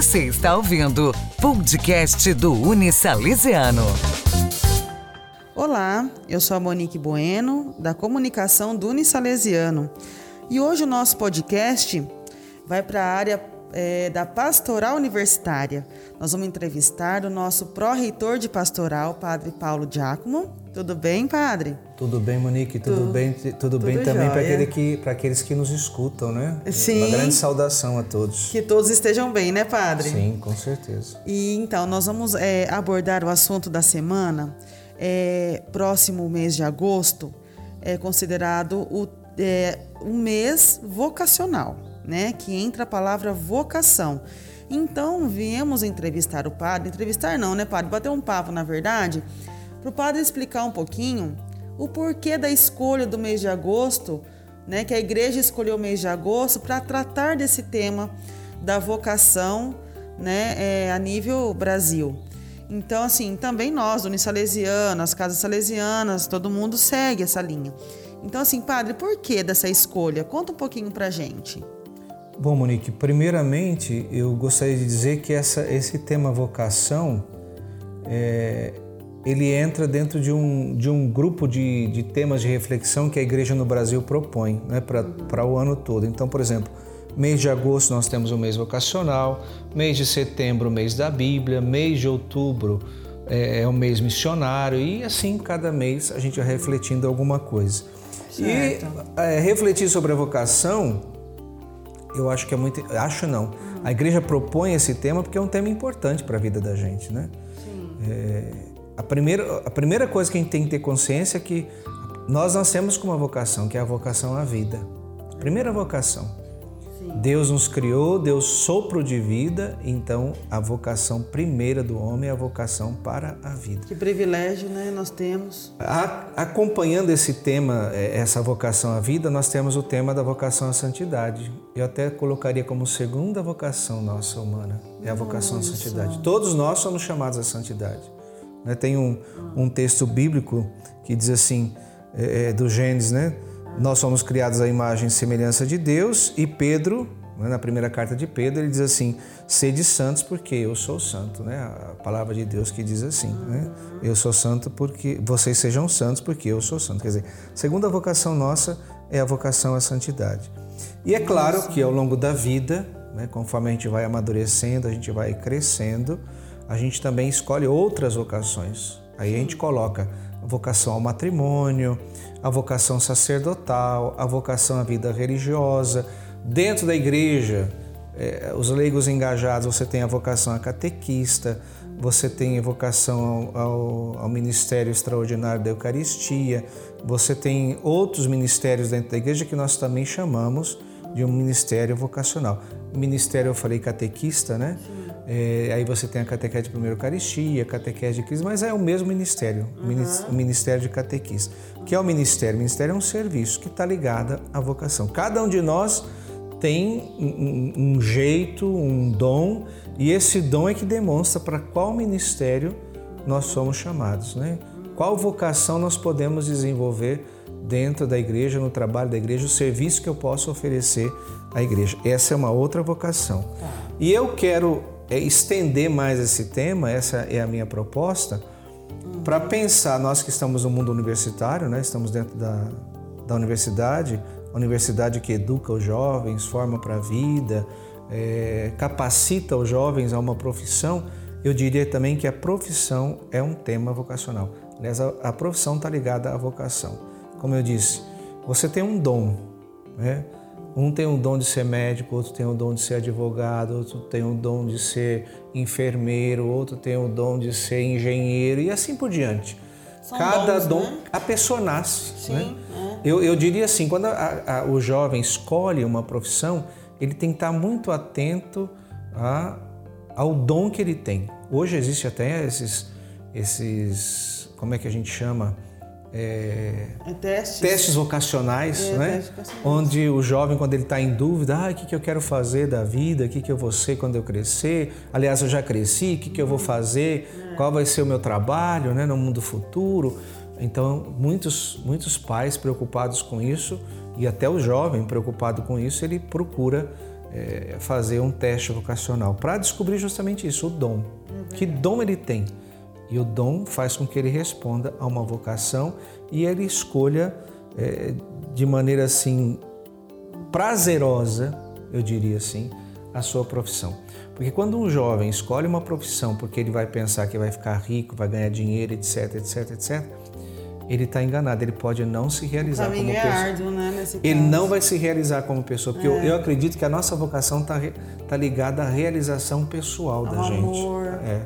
Você está ouvindo podcast do Unisalesiano. Olá, eu sou a Monique Bueno, da comunicação do Unisalesiano. E hoje o nosso podcast vai para a área é, da pastoral universitária. Nós vamos entrevistar o nosso pró-reitor de pastoral, Padre Paulo Giacomo. Tudo bem, Padre? Tudo bem, Monique. Tudo, tudo bem, tudo, tudo bem também para aquele que, aqueles que nos escutam, né? Sim. Uma grande saudação a todos. Que todos estejam bem, né, Padre? Sim, com certeza. E então nós vamos é, abordar o assunto da semana. É, próximo mês de agosto é considerado o, é, um mês vocacional né, que entra a palavra vocação. Então, viemos entrevistar o padre, entrevistar não, né, padre, bater um papo, na verdade, para o padre explicar um pouquinho o porquê da escolha do mês de agosto, né, que a igreja escolheu o mês de agosto para tratar desse tema da vocação, né, é, a nível Brasil. Então, assim, também nós, do Unisalesiano, as casas salesianas, todo mundo segue essa linha. Então, assim, padre, por que dessa escolha? Conta um pouquinho pra gente. Bom, Monique, primeiramente eu gostaria de dizer que essa, esse tema vocação é, ele entra dentro de um, de um grupo de, de temas de reflexão que a igreja no Brasil propõe né, para o ano todo. Então, por exemplo, mês de agosto nós temos o mês vocacional, mês de setembro o mês da Bíblia, mês de outubro é, é o mês missionário e assim cada mês a gente vai refletindo alguma coisa. Certo. E é, refletir sobre a vocação eu acho que é muito. Acho não. A igreja propõe esse tema porque é um tema importante para a vida da gente, né? Sim. É, a, primeira, a primeira coisa que a gente tem que ter consciência é que nós nascemos com uma vocação, que é a vocação à vida. Primeira vocação. Deus nos criou, Deus sopro de vida, então a vocação primeira do homem é a vocação para a vida. Que privilégio, né? Nós temos. A, acompanhando esse tema, é, essa vocação à vida, nós temos o tema da vocação à santidade. Eu até colocaria como segunda vocação nossa humana, é a vocação à santidade. Todos nós somos chamados à santidade. Né, tem um, um texto bíblico que diz assim, é, é do Gênesis, né? Nós somos criados à imagem e semelhança de Deus e Pedro, né, na primeira carta de Pedro, ele diz assim: sede santos porque eu sou santo, né? A palavra de Deus que diz assim, né? Eu sou santo porque vocês sejam santos porque eu sou santo. Quer dizer, segunda vocação nossa é a vocação à santidade. E é claro que ao longo da vida, né, conforme a gente vai amadurecendo, a gente vai crescendo, a gente também escolhe outras vocações. Aí a gente coloca a vocação ao matrimônio, a vocação sacerdotal, a vocação à vida religiosa. Dentro da igreja, é, os leigos engajados, você tem a vocação a catequista, você tem a vocação ao, ao, ao, ministério extraordinário da Eucaristia, você tem outros ministérios dentro da igreja que nós também chamamos de um ministério vocacional. Ministério, eu falei catequista, né? É, aí você tem a catequese de primeira Eucaristia, a catequese de Cristo, mas é o mesmo ministério, uhum. o ministério de catequista. O que é o ministério? O ministério é um serviço que está ligado à vocação. Cada um de nós tem um, um jeito, um dom, e esse dom é que demonstra para qual ministério nós somos chamados, né? Qual vocação nós podemos desenvolver dentro da igreja, no trabalho da igreja, o serviço que eu posso oferecer à igreja. Essa é uma outra vocação. E eu quero é estender mais esse tema, essa é a minha proposta, para pensar, nós que estamos no mundo universitário, né, estamos dentro da, da universidade, a universidade que educa os jovens, forma para a vida, é, capacita os jovens a uma profissão, eu diria também que a profissão é um tema vocacional. Aliás, a, a profissão está ligada à vocação. Como eu disse, você tem um dom, né? Um tem o dom de ser médico, outro tem o dom de ser advogado, outro tem o dom de ser enfermeiro, outro tem o dom de ser engenheiro e assim por diante. São Cada dons, dom, né? a pessoa nasce. Sim, né? é. eu, eu diria assim, quando a, a, o jovem escolhe uma profissão, ele tem que estar muito atento a, ao dom que ele tem. Hoje existe até esses, esses, como é que a gente chama? É, é testes. testes vocacionais, é, né? Testes vocacionais. onde o jovem, quando ele está em dúvida, ah, o que, que eu quero fazer da vida, o que, que eu vou ser quando eu crescer, aliás, eu já cresci, o que, que eu vou fazer, é. qual vai ser o meu trabalho né, no mundo futuro. Então, muitos, muitos pais preocupados com isso, e até o jovem preocupado com isso, ele procura é, fazer um teste vocacional para descobrir justamente isso, o dom. Que dom ele tem? E o dom faz com que ele responda a uma vocação e ele escolha é, de maneira assim prazerosa, eu diria assim, a sua profissão. Porque quando um jovem escolhe uma profissão porque ele vai pensar que vai ficar rico, vai ganhar dinheiro, etc, etc, etc, ele está enganado, ele pode não se realizar como é pessoa. Árduo, né, nesse ele caso. não vai se realizar como pessoa, porque é. eu, eu, acredito que a nossa vocação está tá ligada à realização pessoal Ao da gente. Amor. É.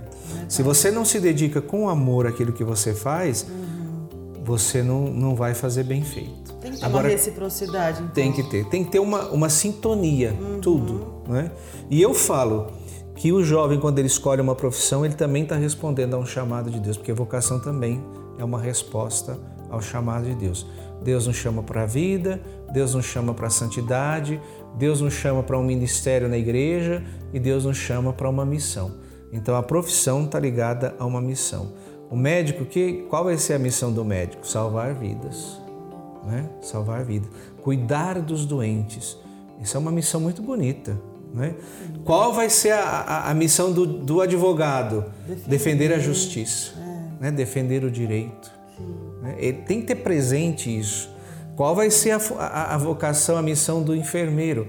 Se você não se dedica com amor àquilo que você faz, uhum. você não, não vai fazer bem feito. Tem que ter Agora, uma reciprocidade. Então. Tem que ter. Tem que ter uma, uma sintonia, uhum. tudo. Né? E eu falo que o jovem, quando ele escolhe uma profissão, ele também está respondendo a um chamado de Deus, porque a vocação também é uma resposta ao chamado de Deus. Deus nos chama para a vida, Deus nos chama para a santidade, Deus nos chama para um ministério na igreja e Deus nos chama para uma missão. Então a profissão está ligada a uma missão. O médico, que, qual vai ser a missão do médico? Salvar vidas. Né? Salvar vidas. Cuidar dos doentes. Isso é uma missão muito bonita. Né? Qual vai ser a, a, a missão do, do advogado? Defender, Defender a justiça né? defender o direito. Né? Ele tem que ter presente isso. Qual vai ser a, a, a vocação, a missão do enfermeiro?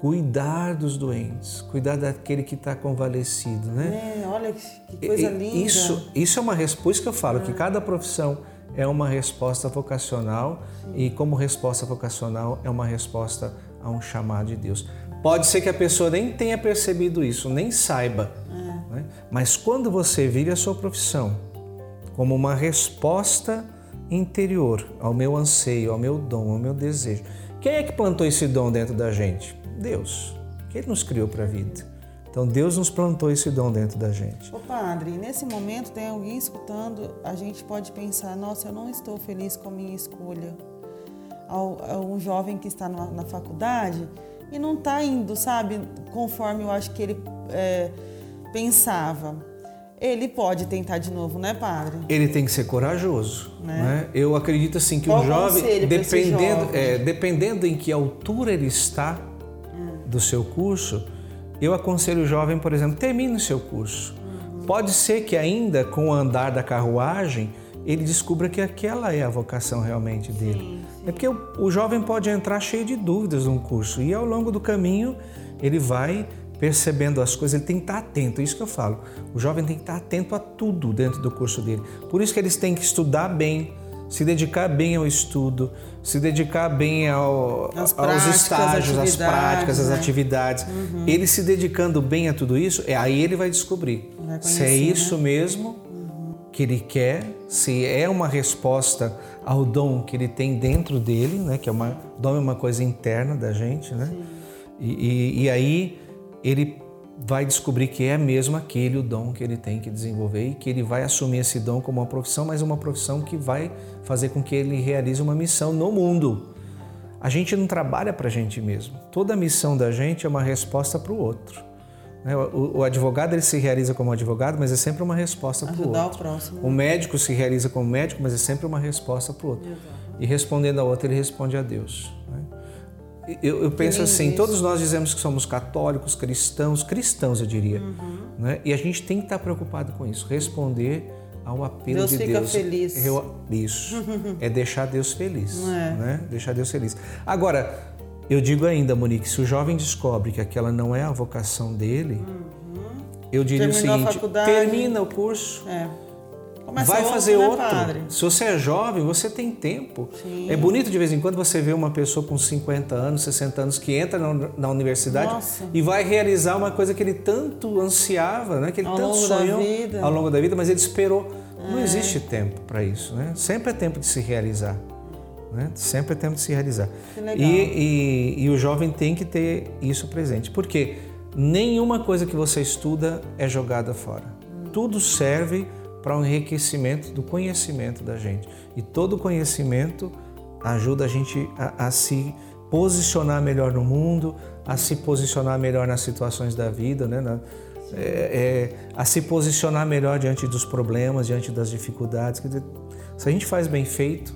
Cuidar dos doentes, cuidar daquele que está convalescido, né? É, olha que coisa linda. Isso, isso é uma resposta que eu falo, que cada profissão é uma resposta vocacional Sim. e como resposta vocacional é uma resposta a um chamado de Deus. Pode ser que a pessoa nem tenha percebido isso, nem saiba, é. né? mas quando você vive a sua profissão, como uma resposta interior ao meu anseio, ao meu dom, ao meu desejo. Quem é que plantou esse dom dentro da gente? Deus. Que Ele nos criou para a vida. Então Deus nos plantou esse dom dentro da gente. Ô padre, nesse momento tem alguém escutando, a gente pode pensar, nossa, eu não estou feliz com a minha escolha. Um jovem que está na faculdade e não está indo, sabe, conforme eu acho que ele é, pensava ele pode tentar de novo, né, padre? Ele tem que ser corajoso. Né? né? Eu acredito assim que Qual o jovem, dependendo, jovem? É, dependendo em que altura ele está hum. do seu curso, eu aconselho o jovem, por exemplo, termine o seu curso. Uhum. Pode ser que ainda com o andar da carruagem ele descubra que aquela é a vocação realmente dele. Sim, sim. É porque o, o jovem pode entrar cheio de dúvidas num curso e ao longo do caminho ele vai percebendo as coisas, ele tem que estar atento, é isso que eu falo. O jovem tem que estar atento a tudo dentro do curso dele. Por isso que eles têm que estudar bem, se dedicar bem ao estudo, se dedicar bem ao, as aos estágios, às práticas, às né? atividades. Uhum. Ele se dedicando bem a tudo isso, é aí ele vai descobrir vai conhecer, se é isso né? mesmo uhum. que ele quer, se é uma resposta ao dom que ele tem dentro dele, né? Que é uma dom é uma coisa interna da gente, né? E, e, e aí ele vai descobrir que é mesmo aquele o dom que ele tem que desenvolver e que ele vai assumir esse dom como uma profissão, mas uma profissão que vai fazer com que ele realize uma missão no mundo. A gente não trabalha para a gente mesmo. Toda missão da gente é uma resposta para o outro. Né? O, advogado ele se realiza como advogado, mas é sempre uma resposta para o outro. O, próximo. o médico se realiza como médico, mas é sempre uma resposta para o outro. E respondendo ao outro, ele responde a Deus. Né? Eu, eu penso assim, isso. todos nós dizemos que somos católicos, cristãos, cristãos eu diria, uhum. né? e a gente tem que estar preocupado com isso, responder ao apelo Deus de fica Deus. Feliz. Eu, isso, é deixar Deus feliz, é. né? Deixar Deus feliz. Agora, eu digo ainda, Monique, se o jovem descobre que aquela não é a vocação dele, uhum. eu diria Terminou o seguinte: termina o curso. É Começa vai fazer outro. Né, outro. Se você é jovem, você tem tempo. Sim. É bonito de vez em quando você ver uma pessoa com 50 anos, 60 anos que entra na, universidade Nossa. e vai realizar uma coisa que ele tanto ansiava, né? que ele ao tanto sonhou ao longo da vida, mas ele esperou. É. Não existe tempo para isso. Né? Sempre é tempo de se realizar. Né? Sempre é tempo de se realizar. E, e, e o jovem tem que ter isso presente. Porque nenhuma coisa que você estuda é jogada fora. Tudo serve para o enriquecimento do conhecimento da gente. E todo conhecimento ajuda a gente a, a, se posicionar melhor no mundo, a se posicionar melhor nas situações da vida, né? Na, é, é, a se posicionar melhor diante dos problemas, diante das dificuldades. Quer dizer, se a gente faz bem feito,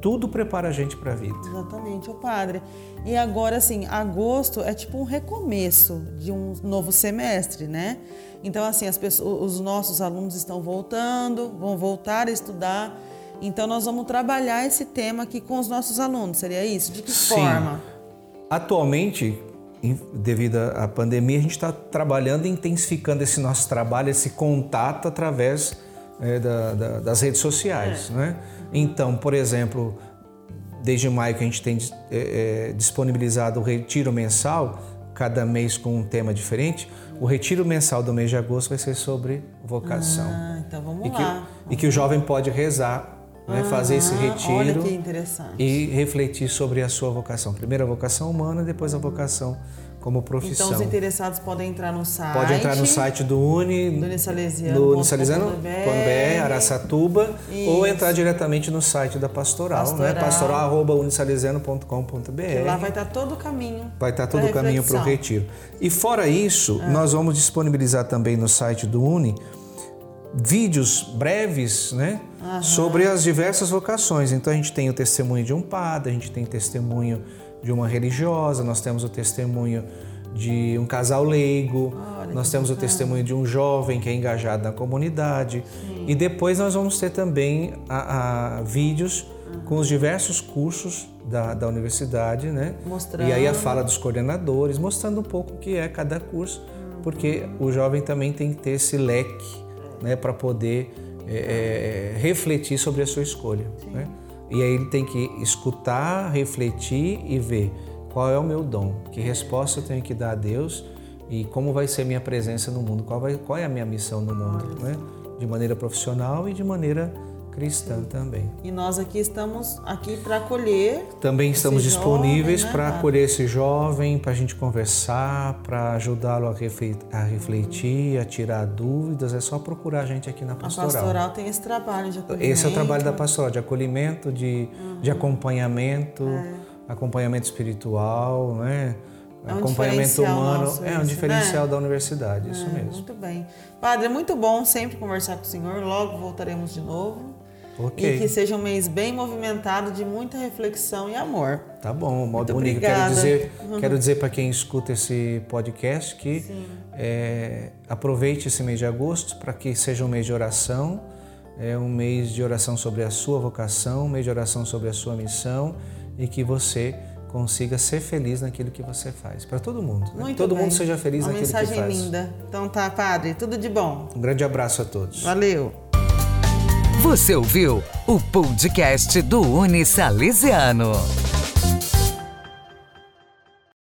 tudo prepara a gente para a vida. Exatamente, o padre. E agora, assim, agosto é tipo um recomeço de um novo semestre, né? Então, assim, as pessoas, os nossos alunos estão voltando, vão voltar a estudar. Então, nós vamos trabalhar esse tema aqui com os nossos alunos. Seria isso? De que Sim. forma? Atualmente, devido à pandemia, a gente está trabalhando e intensificando esse nosso trabalho, esse contato através é, da, da, das redes sociais. É. Né? Então, por exemplo, desde maio que a gente tem é, disponibilizado o retiro mensal, cada mês com um tema diferente, o retiro mensal do mês de agosto vai ser sobre vocação. Ah, então vamos e lá. Que, vamos e que o jovem pode rezar, né, fazer esse retiro e refletir sobre a sua vocação. Primeiro a vocação humana, depois a vocação como profissão. Então os interessados podem entrar no site. Pode entrar no site do Uni, do Unisalesiano.br, Araçatuba, Isso. ou entrar diretamente no site da Pastoral, Pastoral. né? pastoral@unisalesiano.com.br. Lá vai estar todo o caminho. Vai estar todo o caminho para o retiro. E fora isso, é. nós vamos disponibilizar também no site do Uni vídeos breves, né, Aham. sobre as diversas vocações. Então a gente tem o testemunho de um padre, a gente tem testemunho de uma religiosa, nós temos o testemunho de um casal leigo, Olha, nós temos o testemunho de um jovem que é engajado na comunidade Sim. e depois nós vamos ter também a, a vídeos uhum. com os diversos cursos da, da universidade, né? Mostrando. E aí a fala dos coordenadores, mostrando um pouco o que é cada curso, uhum. porque o jovem também tem que ter esse leque, né, para poder é, é, refletir sobre a sua escolha, né? E aí ele tem que escutar, refletir e ver qual é o meu dom, que resposta eu tenho que dar a Deus e como vai ser minha presença no mundo, qual, vai, qual é a minha missão no mundo, né? de maneira profissional e de maneira cristã também. E nós aqui estamos aqui para acolher. Também estamos disponíveis né? para acolher esse jovem, para a gente conversar, para ajudá-lo a, refletir, a tirar dúvidas. É só procurar a gente aqui na pastoral. A pastoral tem esse trabalho de acolhimento. Esse é o trabalho da pastoral, de acolhimento, de, uhum. de acompanhamento, é. acompanhamento espiritual, né? É um acompanhamento humano nosso, é um diferencial né? da universidade, isso é, mesmo. Muito bem. Padre, é muito bom sempre conversar com o senhor, logo voltaremos de novo. Okay. E que seja um mês bem movimentado de muita reflexão e amor. Tá bom, modo bonito. Quero dizer, uhum. quero dizer para quem escuta esse podcast que é, aproveite esse mês de agosto para que seja um mês de oração, é um mês de oração sobre a sua vocação, um mês de oração sobre a sua missão e que você consiga ser feliz naquilo que você faz. Para todo mundo. Né? Muito todo bem. mundo seja feliz Uma naquilo que faz. Uma mensagem linda. Então tá, padre, tudo de bom. Um grande abraço a todos. Valeu. Você ouviu o podcast do Uni Salesiano.